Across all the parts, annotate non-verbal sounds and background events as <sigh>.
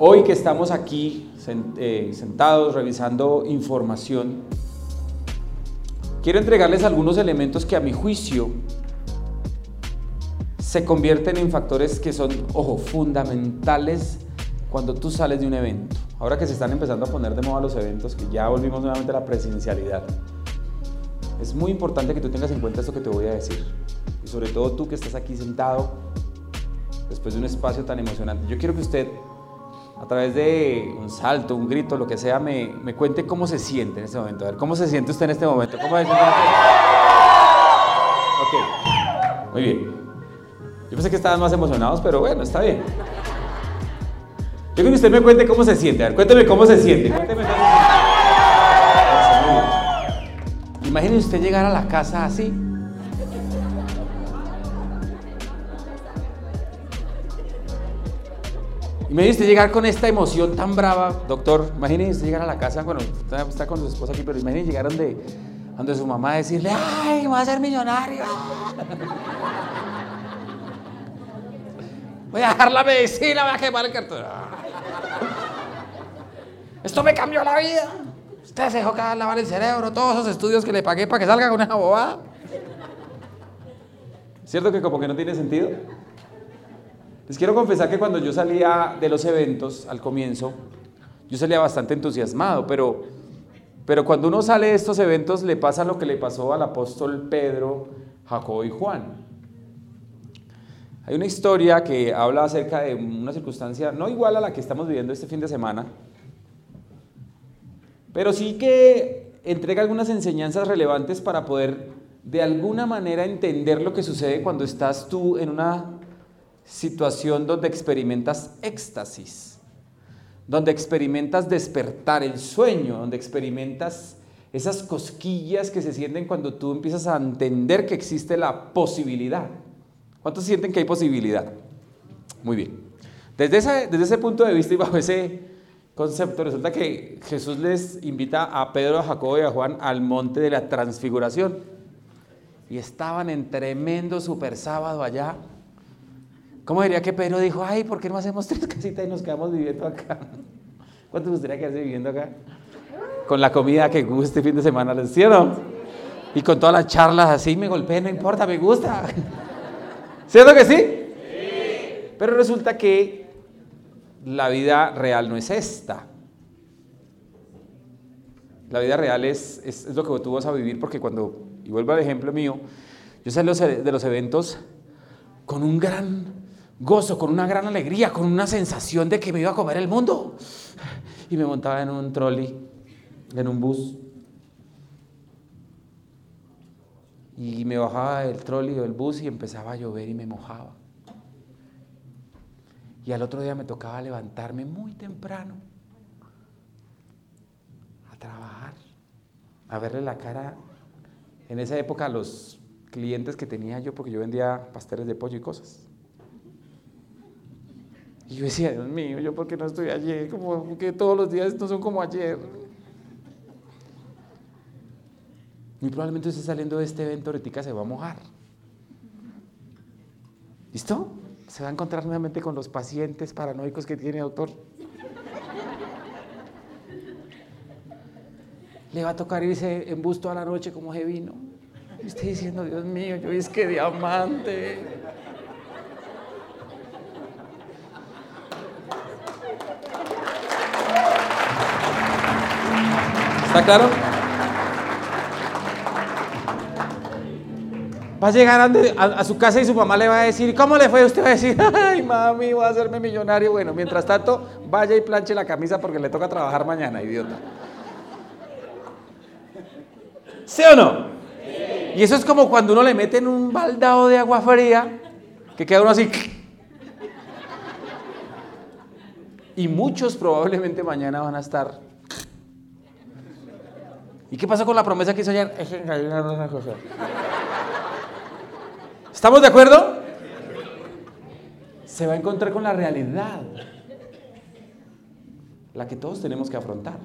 Hoy que estamos aquí eh, sentados revisando información, quiero entregarles algunos elementos que a mi juicio se convierten en factores que son, ojo, fundamentales cuando tú sales de un evento. Ahora que se están empezando a poner de moda los eventos, que ya volvimos nuevamente a la presencialidad, es muy importante que tú tengas en cuenta esto que te voy a decir. Y sobre todo tú que estás aquí sentado, después de un espacio tan emocionante. Yo quiero que usted, a través de un salto, un grito, lo que sea, me, me cuente cómo se siente en este momento. A ver, ¿cómo se siente usted en este momento? ¿Cómo se siente? Ok, muy bien. Yo pensé que estaban más emocionados, pero bueno, está bien. Yo que usted me cuente cómo se siente. A ver, cuénteme cómo se siente. Cuénteme cómo se siente. Imagine usted llegar a la casa así. Imagínese usted llegar con esta emoción tan brava, doctor. Imagínese usted llegar a la casa, bueno, está, con su esposa aquí, pero imagínese llegar donde, donde su mamá decirle, ¡ay, voy a ser millonario! <laughs> Voy a dejar la medicina, voy a quemar el cartón. <laughs> Esto me cambió la vida. Usted se dejó cada lavar el cerebro, todos esos estudios que le pagué para que salga con una bobada. ¿Cierto que como que no tiene sentido? Les quiero confesar que cuando yo salía de los eventos al comienzo, yo salía bastante entusiasmado, pero, pero cuando uno sale de estos eventos le pasa lo que le pasó al apóstol Pedro, Jacobo y Juan. Hay una historia que habla acerca de una circunstancia no igual a la que estamos viviendo este fin de semana, pero sí que entrega algunas enseñanzas relevantes para poder de alguna manera entender lo que sucede cuando estás tú en una situación donde experimentas éxtasis, donde experimentas despertar el sueño, donde experimentas esas cosquillas que se sienten cuando tú empiezas a entender que existe la posibilidad. ¿Cuántos sienten que hay posibilidad? Muy bien. Desde ese, desde ese punto de vista y bajo ese concepto, resulta que Jesús les invita a Pedro, a Jacobo y a Juan al monte de la transfiguración. Y estaban en tremendo super sábado allá. ¿Cómo diría que Pedro dijo, ay, ¿por qué no hacemos <laughs> tres casitas y nos quedamos viviendo acá? <laughs> ¿Cuántos gustaría quedarse viviendo acá? Con la comida que guste fin de semana, ¿les cierro? Y con todas las charlas así, me golpeé, no importa, me gusta. <laughs> ¿Cierto que sí? Sí. Pero resulta que la vida real no es esta. La vida real es, es, lo que tú vas a vivir porque cuando, y vuelvo al ejemplo mío, yo salí de los eventos con un gran gozo, con una gran alegría, con una sensación de que me iba a comer el mundo. Y me montaba en un trolley, en un bus, Y me bajaba del trolley o del bus y empezaba a llover y me mojaba. Y al otro día me tocaba levantarme muy temprano a trabajar, a verle la cara. En esa época los clientes que tenía yo, porque yo vendía pasteles de pollo y cosas. Y yo decía, Dios mío, ¿yo por qué no estoy ayer? Como que todos los días no son como ayer. Muy probablemente usted saliendo de este evento ahorita se va a mojar. ¿Listo? Se va a encontrar nuevamente con los pacientes paranoicos que tiene, doctor. Le va a tocar irse en bus toda la noche como se vino. Y usted diciendo, Dios mío, yo es que diamante. ¿Está claro? Va a llegar a, su casa y su mamá le va a decir, ¿cómo le fue? Usted va a decir, <laughs> ay mami, voy a hacerme millonario. Bueno, mientras tanto, vaya y planche la camisa porque le toca trabajar mañana, idiota. ¿Sí o no? Y eso es como cuando uno le mete en un baldado de agua fría, que queda uno así. <laughs> Y muchos probablemente mañana van a estar. ¿Y qué pasó con la promesa que hizo ayer? ¿Estamos de acuerdo? Se va a encontrar con la realidad, la que todos tenemos que afrontar.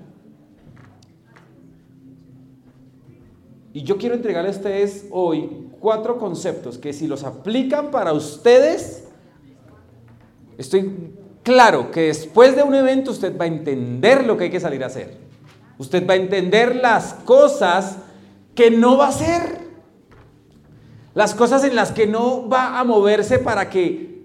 Y yo quiero entregarles a ustedes hoy cuatro conceptos que si los aplican para ustedes, estoy claro que después de un evento usted va a entender lo que hay que salir a hacer. Usted va a entender las cosas que no va a hacer. Las cosas en las que no va a moverse para que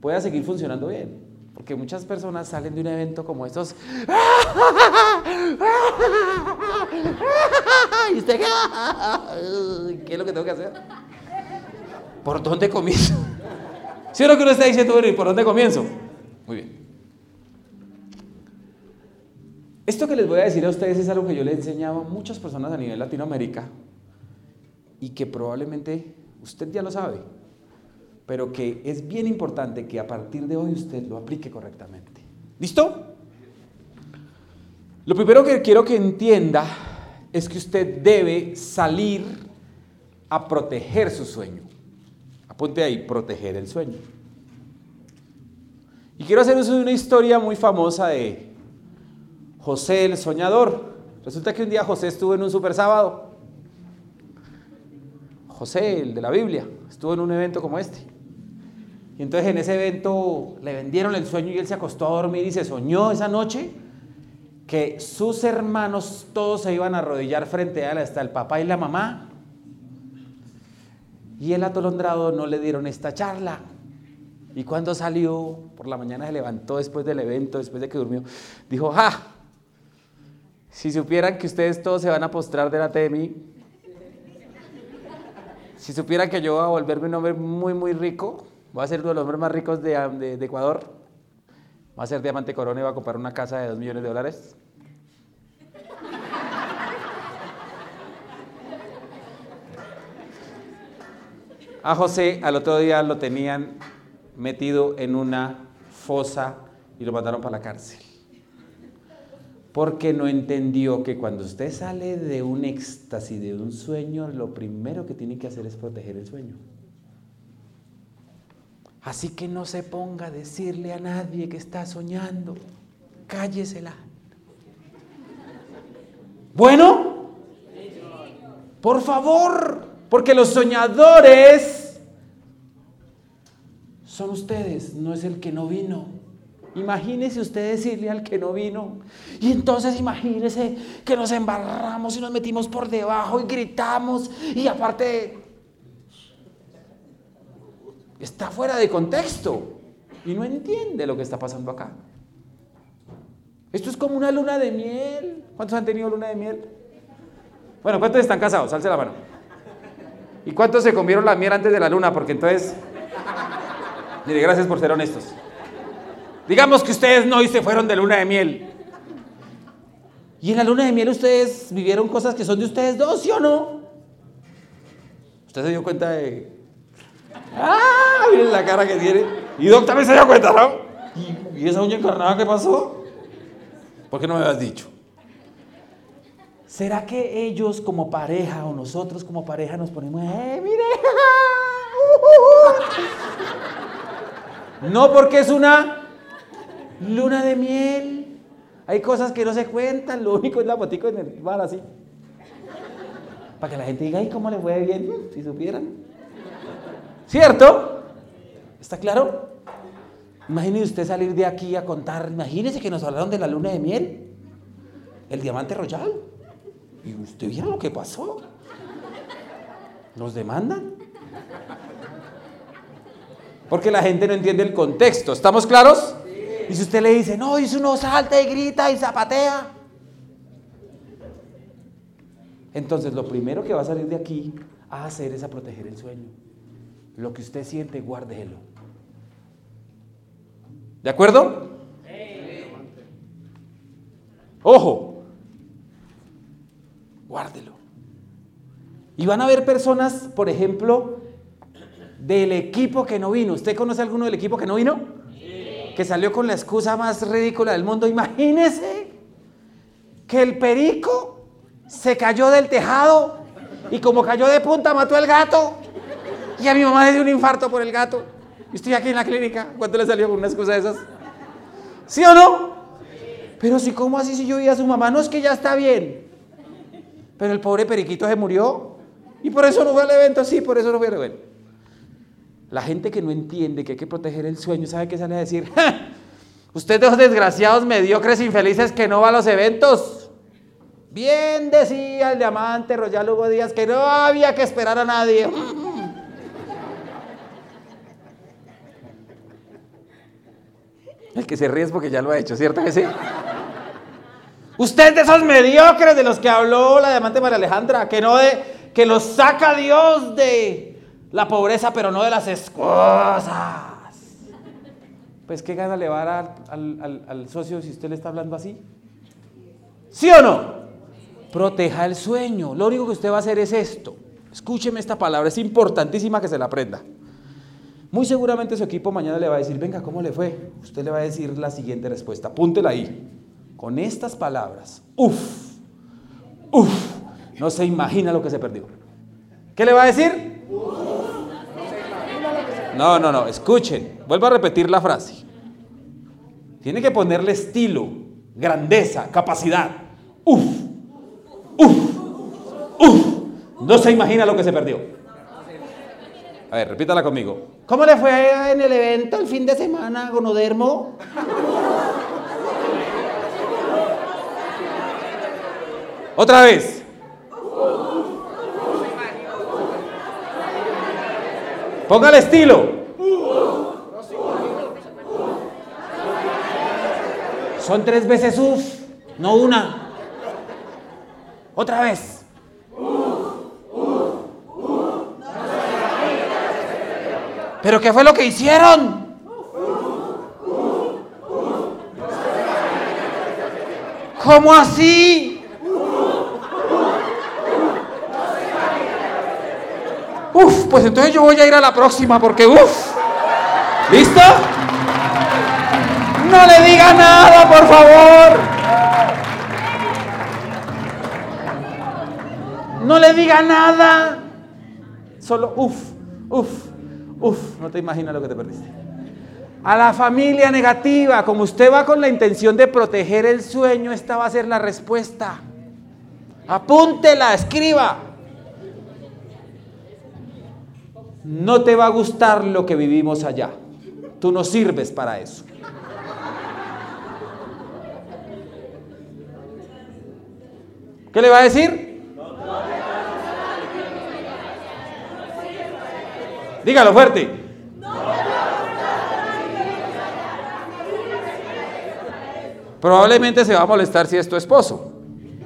pueda seguir funcionando bien. Porque muchas personas salen de un evento como estos. <laughs> ¿Y usted <laughs> qué es lo que tengo que hacer? ¿Por dónde comienzo? <laughs> ¿Sí o no que uno está diciendo, bueno, ¿y por dónde comienzo? Muy bien. Esto que les voy a decir a ustedes es algo que yo le he enseñado a muchas personas a nivel Latinoamérica y que probablemente usted ya lo sabe, pero que es bien importante que a partir de hoy usted lo aplique correctamente. ¿Listo? Lo primero que quiero que entienda es que usted debe salir a proteger su sueño. Apunte ahí, proteger el sueño. Y quiero hacer uso de una historia muy famosa de José el soñador. Resulta que un día José estuvo en un super sábado. José, el de la Biblia, estuvo en un evento como este. Y entonces en ese evento le vendieron el sueño y él se acostó a dormir y se soñó esa noche que sus hermanos todos se iban a arrodillar frente a él, hasta el papá y la mamá. Y el atolondrado no le dieron esta charla. Y cuando salió, por la mañana se levantó después del evento, después de que durmió, dijo, ¡ja! Si supieran que ustedes todos se van a postrar delante de mí, si supieran que yo voy a volverme un hombre muy, muy rico, voy a ser uno de los hombres más ricos de, Ecuador, voy a ser diamante corona y voy a comprar una casa de dos millones de dólares. A José al otro día lo tenían metido en una fosa y lo mandaron para la cárcel porque no entendió que cuando usted sale de un éxtasis, de un sueño, lo primero que tiene que hacer es proteger el sueño. Así que no se ponga a decirle a nadie que está soñando, cállesela. Bueno, por favor, porque los soñadores son ustedes, no es el que no vino. Imagínese usted decirle al que no vino. Y entonces imagínese que nos embarramos y nos metimos por debajo y gritamos. Y aparte, está fuera de contexto y no entiende lo que está pasando acá. Esto es como una luna de miel. ¿Cuántos han tenido luna de miel? Bueno, ¿cuántos están casados? Alce la mano. ¿Y cuántos se comieron la miel antes de la luna? Porque entonces, mire, gracias por ser honestos. Digamos que ustedes no y se fueron de luna de miel. Y en la luna de miel ustedes vivieron cosas que son de ustedes dos, ¿sí o no? Usted se dio cuenta de... ¡Ah! Miren la cara que tiene. Y Doc también se dio cuenta, ¿no? ¿Y, esa uña encarnada qué pasó? ¿Por qué no me habías dicho? ¿Será que ellos como pareja o nosotros como pareja nos ponemos, ¡eh, mire! <laughs> No porque es una Luna de miel. Hay cosas que no se cuentan, lo único es la botica en el bar así. Para que la gente diga, ay, ¿cómo le fue bien? Si supieran. ¿Cierto? ¿Está claro? Imagínese usted salir de aquí a contar, imagínese que nos hablaron de la luna de miel, el diamante royal. Y usted vio lo que pasó. Nos demandan. Porque la gente no entiende el contexto. ¿Estamos claros? Y si usted le dice, no, y si uno salta y grita y zapatea. Entonces lo primero que va a salir de aquí a hacer es a proteger el sueño. Lo que usted siente, guárdelo. ¿De acuerdo? Ojo, guárdelo. Y van a haber personas, por ejemplo, del equipo que no vino. ¿Usted conoce alguno del equipo que no vino? Que salió con la excusa más ridícula del mundo. Imagínese que el perico se cayó del tejado y como cayó de punta mató al gato. Y a mi mamá le dio un infarto por el gato. Y estoy aquí en la clínica. ¿Cuánto le salió con una excusa de esas? ¿Sí o no? Pero si, ¿cómo así si yo vi a su mamá? No es que ya está bien. Pero el pobre periquito se murió. Y por eso no fue al evento, sí, por eso no fue al evento. La gente que no entiende que hay que proteger el sueño, ¿sabe qué sale a decir? <laughs> Usted de esos desgraciados mediocres infelices que no va a los eventos. Bien decía el diamante Royal Díaz que no había que esperar a nadie. <laughs> El que se ríe es porque ya lo ha hecho, ¿cierto que sí? Usted de esos mediocres de los que habló la diamante María Alejandra, que no de, que los saca Dios de la pobreza, pero no de las excusas. Pues qué gana le va a dar al, al socio si usted le está hablando así. ¿Sí o no? Proteja el sueño. Lo único que usted va a hacer es esto. Escúcheme esta palabra, es importantísima que se la aprenda. Muy seguramente su equipo mañana le va a decir, venga, ¿cómo le fue? Usted le va a decir la siguiente respuesta, apúntela ahí. Con estas palabras, uff, uff, no se imagina lo que se perdió. ¿Qué le va a decir? No, no, no, escuchen, vuelvo a repetir la frase. Tiene que ponerle estilo, grandeza, capacidad. Uf, uf, uf. No se imagina lo que se perdió. A ver, repítala conmigo. ¿Cómo le fue en el evento el fin de semana, Gonodermo? Otra vez. Póngale estilo. Son tres veces uf, no una. Otra vez. ¿Pero qué fue lo que hicieron? ¿Cómo así? Uf, pues entonces yo voy a ir a la próxima porque uf. ¿Listo? No le diga nada, por favor. No le diga nada. Solo uf, uf. Uf, no te imaginas lo que te perdiste. A la familia negativa, como usted va con la intención de proteger el sueño, esta va a ser la respuesta. Apúntela, escriba. No te va a gustar lo que vivimos allá. Tú no sirves para eso. ¿Qué le va a decir? Dígalo fuerte. Probablemente se va a molestar si es tu esposo.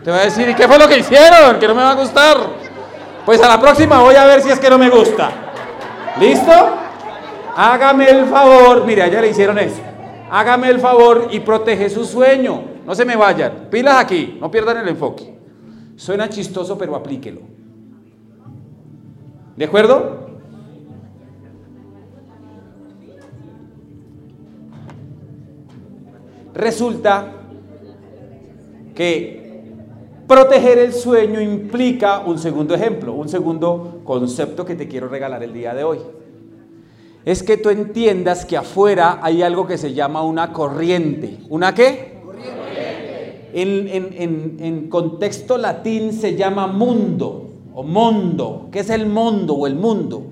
Te va a decir, ¿y qué fue lo que hicieron? Que no me va a gustar. Pues a la próxima voy a ver si es que no me gusta. ¿Listo? Hágame el favor. Mire, allá le hicieron eso. Hágame el favor y protege su sueño. No se me vayan. Pilas aquí. No pierdan el enfoque. Suena chistoso, pero aplíquelo. ¿De acuerdo? Resulta que proteger el sueño implica un segundo ejemplo, un segundo concepto que te quiero regalar el día de hoy. Es que tú entiendas que afuera hay algo que se llama una corriente. ¿Una qué? Corriente. En, en contexto latín se llama mundo o mondo. ¿Qué es el mundo o el mundo?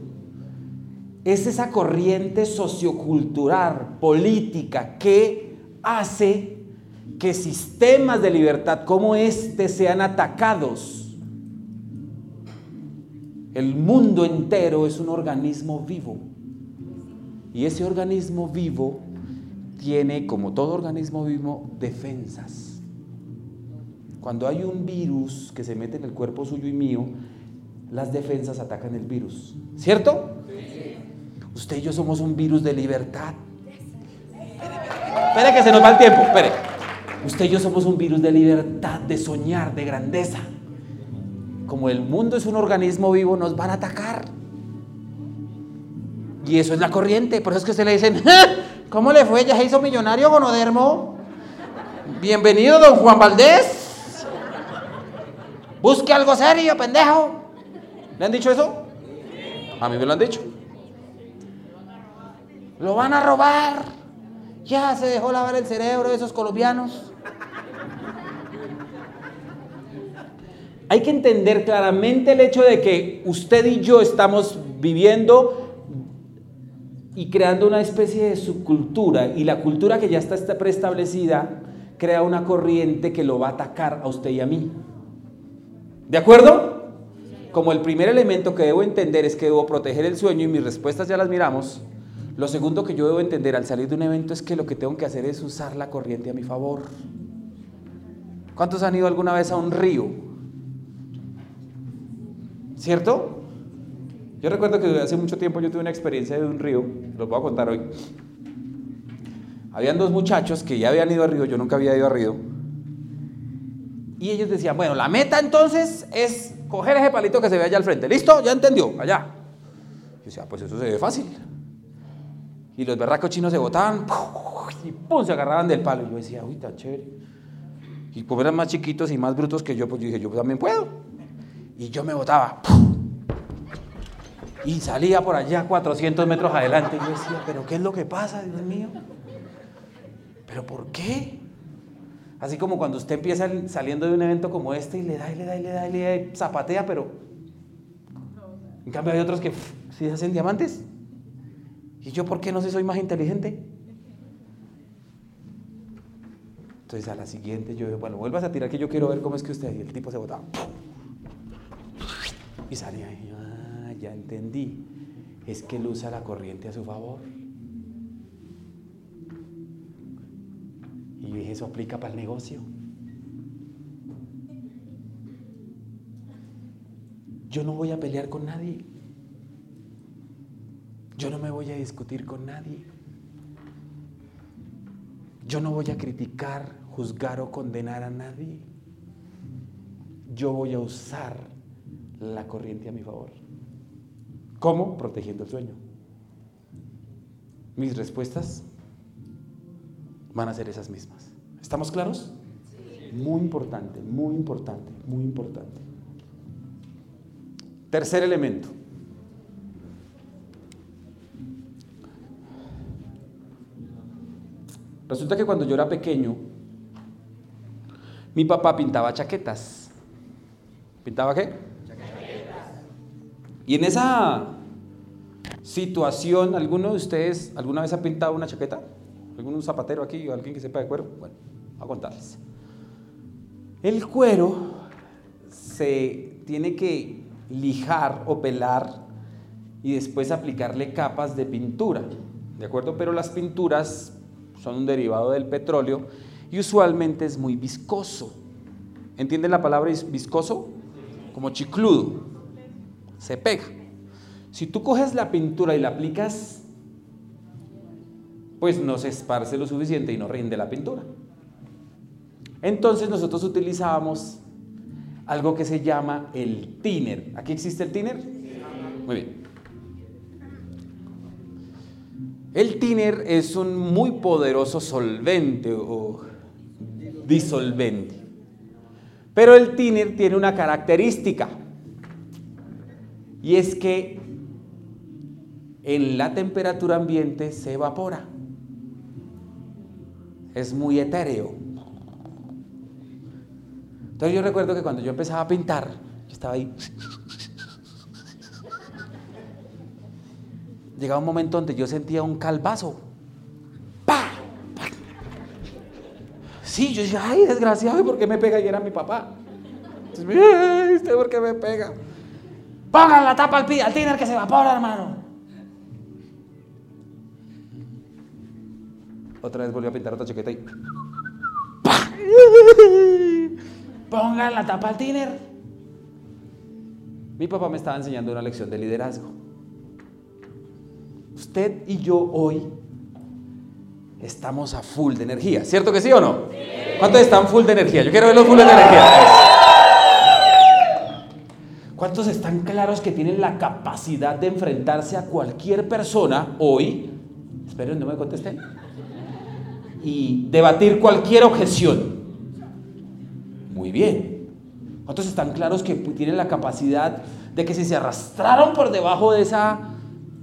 Es esa corriente sociocultural, política, que hace que sistemas de libertad como este sean atacados. El mundo entero es un organismo vivo. Y ese organismo vivo tiene, como todo organismo vivo, defensas. Cuando hay un virus que se mete en el cuerpo suyo y mío, las defensas atacan el virus. ¿Cierto? Usted y yo somos un virus de libertad. Espere que se nos va el tiempo, espere. Usted y yo somos un virus de libertad, de soñar, de grandeza. Como el mundo es un organismo vivo, nos van a atacar. Y eso es la corriente. Por eso es que se le dicen, <laughs> ¿cómo le fue? ¿Ya se hizo millonario Gonodermo? Bienvenido, don Juan Valdés. Busque algo serio, pendejo. ¿Le han dicho eso? A mí me lo han dicho. Lo van a robar. Ya se dejó lavar el cerebro de esos colombianos. Hay que entender claramente el hecho de que usted y yo estamos viviendo y creando una especie de subcultura y la cultura que ya está preestablecida crea una corriente que lo va a atacar a usted y a mí. ¿De acuerdo? Como el primer elemento que debo entender es que debo proteger el sueño y mis respuestas ya las miramos, lo segundo que yo debo entender al salir de un evento es que lo que tengo que hacer es usar la corriente a mi favor. ¿Cuántos han ido alguna vez a un río? ¿Cierto? Yo recuerdo que hace mucho tiempo yo tuve una experiencia de un río, lo voy a contar hoy. Habían dos muchachos que ya habían ido a río, yo nunca había ido a río. Y ellos decían, bueno, la meta entonces es coger ese palito que se ve allá al frente. ¿Listo? ¿Ya entendió? Allá. Yo decía, pues eso se ve fácil. Y los berracos chinos se botaban y pum, se agarraban del palo. Y yo decía, uy, está chévere. Y como eran más chiquitos y más brutos que yo, pues yo dije, yo también puedo. Y yo me botaba. Y salía por allá 400 metros adelante. Y yo decía, ¿pero qué es lo que pasa, Dios mío? ¿Pero por qué? Así como cuando usted empieza saliendo de un evento como este y le da y le da y le da y le da zapatea, pero en cambio hay otros que si hacen diamantes. ¿Y yo por qué no sé soy más inteligente? Entonces a la siguiente yo digo, bueno, vuelvas a tirar que yo quiero ver cómo es que usted. Y el tipo se botaba. Y salía y ah, ya entendí. Es que él usa la corriente a su favor. Y yo dije, eso aplica para el negocio. Yo no voy a pelear con nadie. Yo no me voy a discutir con nadie. Yo no voy a criticar, juzgar o condenar a nadie. Yo voy a usar la corriente a mi favor. ¿Cómo? Protegiendo el sueño. Mis respuestas van a ser esas mismas. ¿Estamos claros? Muy importante, muy importante, muy importante. Tercer elemento. Resulta que cuando yo era pequeño, mi papá pintaba chaquetas. ¿Pintaba qué? Y en esa situación, ¿alguno de ustedes alguna vez ha pintado una chaqueta? ¿Algún zapatero aquí o alguien que sepa de cuero? Bueno, a contarles. El cuero se tiene que lijar o pelar y después aplicarle capas de pintura, ¿de acuerdo? Pero las pinturas son un derivado del petróleo y usualmente es muy viscoso. ¿Entienden la palabra viscoso? Como chicludo. Se pega. Si tú coges la pintura y la aplicas, pues no se esparce lo suficiente y no rinde la pintura. Entonces nosotros utilizábamos algo que se llama el thinner. ¿Aquí existe el thinner? Muy bien. El thinner es un muy poderoso solvente o disolvente. Pero el thinner tiene una característica y es que en la temperatura ambiente se evapora. Es muy etéreo. Entonces yo recuerdo que cuando yo empezaba a pintar, yo estaba ahí llegaba un momento donde yo sentía un calvazo. ¡Pah! Sí, yo decía, ay, desgraciado, por qué me pega? Y era mi papá. Entonces, ¿usted por qué me pega? Pongan la tapa al, al tiner que se evapora, hermano. Otra vez volvió a pintar otra chaqueta y. ¡Pah! Pongan la tapa al tiner. Mi papá me estaba enseñando una lección de liderazgo. Usted y yo hoy estamos a full de energía, ¿cierto que sí o no? ¿Cuántos están full de energía? Yo quiero verlos full de energía. ¿Cuántos están claros que tienen la capacidad de enfrentarse a cualquier persona hoy? Esperen, no me contesten. Y debatir cualquier objeción. Muy bien. ¿Cuántos están claros que tienen la capacidad de que si se arrastraron por debajo de esa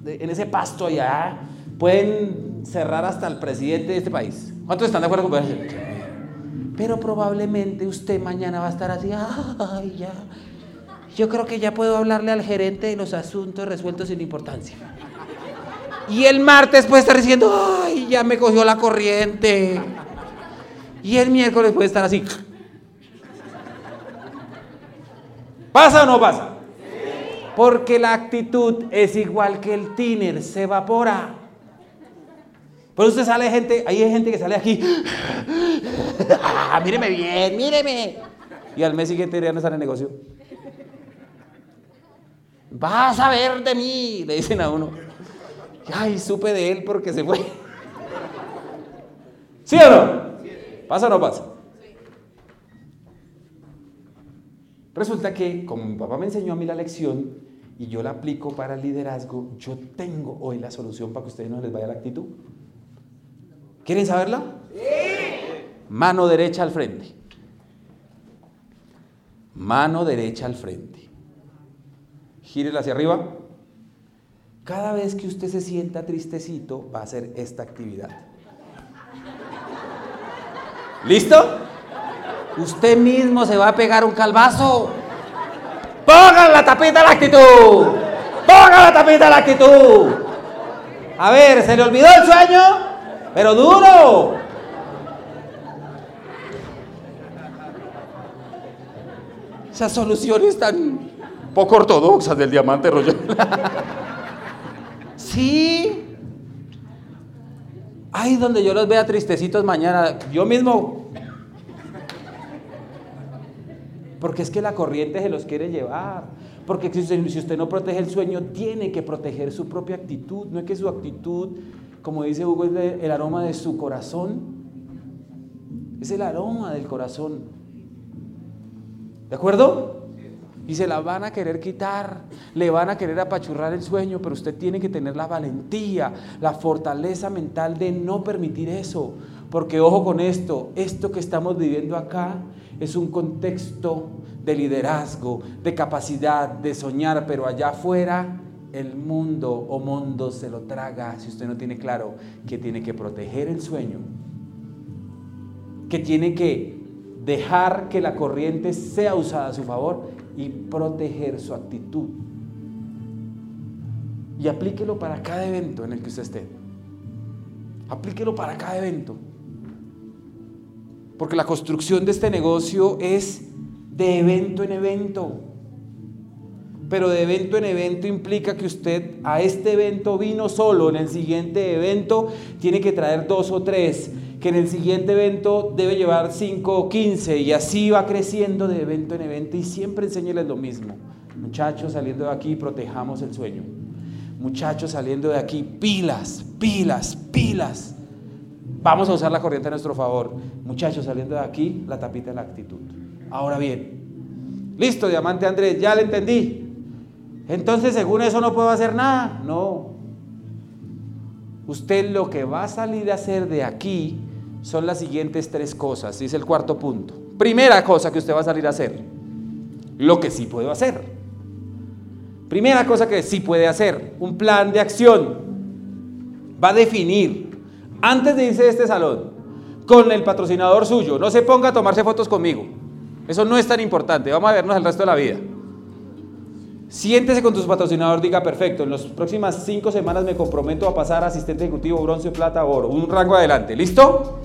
en ese pasto allá, pueden cerrar hasta el presidente de este país. ¿Cuántos están de acuerdo con eso? Pero probablemente usted mañana va a estar así, ay, ya. Yo creo que ya puedo hablarle al gerente de los asuntos resueltos sin importancia. Y el martes puede estar diciendo, ay, ya me cogió la corriente. Y el miércoles puede estar así. ¿Pasa o no pasa? Porque la actitud es igual que el tiner, se evapora. Por eso sale gente, hay gente que sale aquí. <laughs> Ah, míreme bien, míreme. Y al mes siguiente ya no el negocio. Vas a ver de mí, Le dicen a uno. Ay, supe de él porque se fue. ¿Sí o no? ¿Pasa o no pasa? Resulta que, como mi papá me enseñó a mí la lección y yo la aplico para el liderazgo, yo tengo hoy la solución para que a ustedes no les vaya la actitud. ¿Quieren saberla? Mano derecha al frente. Mano derecha al frente. Gírela hacia arriba. Cada vez que usted se sienta tristecito, va a hacer esta actividad. ¿Listo? usted mismo se va a pegar un calvazo. Pongan la tapita a la actitud. Pongan la tapita a la actitud. A ver, ¿se le olvidó el sueño? Pero duro. Esas soluciones tan poco ortodoxas del diamante royal. sí. Ay, donde yo los vea tristecitos mañana. Yo mismo. Porque es que la corriente se los quiere llevar. Porque si usted, si usted no protege el sueño, tiene que proteger su propia actitud. No es que su actitud, como dice Hugo, es el aroma de su corazón. Es el aroma del corazón. ¿De acuerdo? Y se la van a querer quitar, le van a querer apachurrar el sueño, pero usted tiene que tener la valentía, la fortaleza mental de no permitir eso. Porque ojo con esto, esto que estamos viviendo acá es un contexto de liderazgo, de capacidad, de soñar, pero allá afuera el mundo o mundo se lo traga si usted no tiene claro que tiene que proteger el sueño, que tiene que dejar que la corriente sea usada a su favor y proteger su actitud. Y aplíquelo para cada evento en el que usted esté. Aplíquelo para cada evento. Porque la construcción de este negocio es de evento en evento. Pero de evento en evento implica que usted a este evento vino solo, en el siguiente evento tiene que traer dos o tres, que en el siguiente evento debe llevar cinco o quince y así va creciendo de evento en evento y siempre enséñeles lo mismo. Muchachos saliendo de aquí, protejamos el sueño. Muchachos saliendo de aquí, pilas, pilas, pilas. Vamos a usar la corriente a nuestro favor. Muchachos saliendo de aquí, la tapita de la actitud. Ahora bien, listo, diamante Andrés, ya le entendí. Entonces, según eso no puedo hacer nada. No. Usted lo que va a salir a hacer de aquí son las siguientes tres cosas. Dice el cuarto punto. Primera cosa que usted va a salir a hacer. Lo que sí puedo hacer. Primera cosa que sí puede hacer. Un plan de acción. Va a definir. Antes de irse de este salón, con el patrocinador suyo, no se ponga a tomarse fotos conmigo. Eso no es tan importante. Vamos a vernos el resto de la vida. Siéntese con tu patrocinador, diga perfecto. En las próximas cinco semanas me comprometo a pasar a asistente ejecutivo, bronce, plata, oro. Un rango adelante. ¿Listo?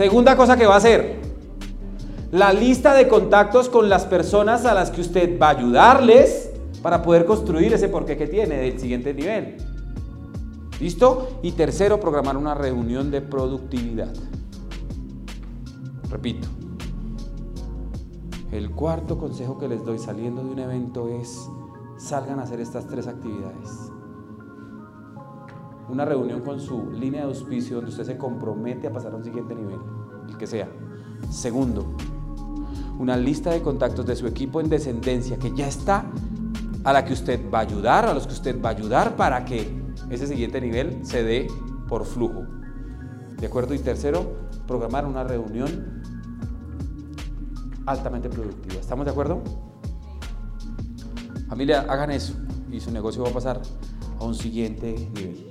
Segunda cosa que va a hacer. La lista de contactos con las personas a las que usted va a ayudarles para poder construir ese porqué que tiene del siguiente nivel. ¿Listo? Y tercero, programar una reunión de productividad. Repito. El cuarto consejo que les doy saliendo de un evento es salgan a hacer estas tres actividades. Una reunión con su línea de auspicio donde usted se compromete a pasar a un siguiente nivel, el que sea. Segundo, una lista de contactos de su equipo en descendencia que ya está, a la que usted va a ayudar, a los que usted va a ayudar para que ese siguiente nivel se dé por flujo. ¿De acuerdo? Y tercero, programar una reunión altamente productiva. ¿Estamos de acuerdo? Familia, hagan eso y su negocio va a pasar a un siguiente nivel.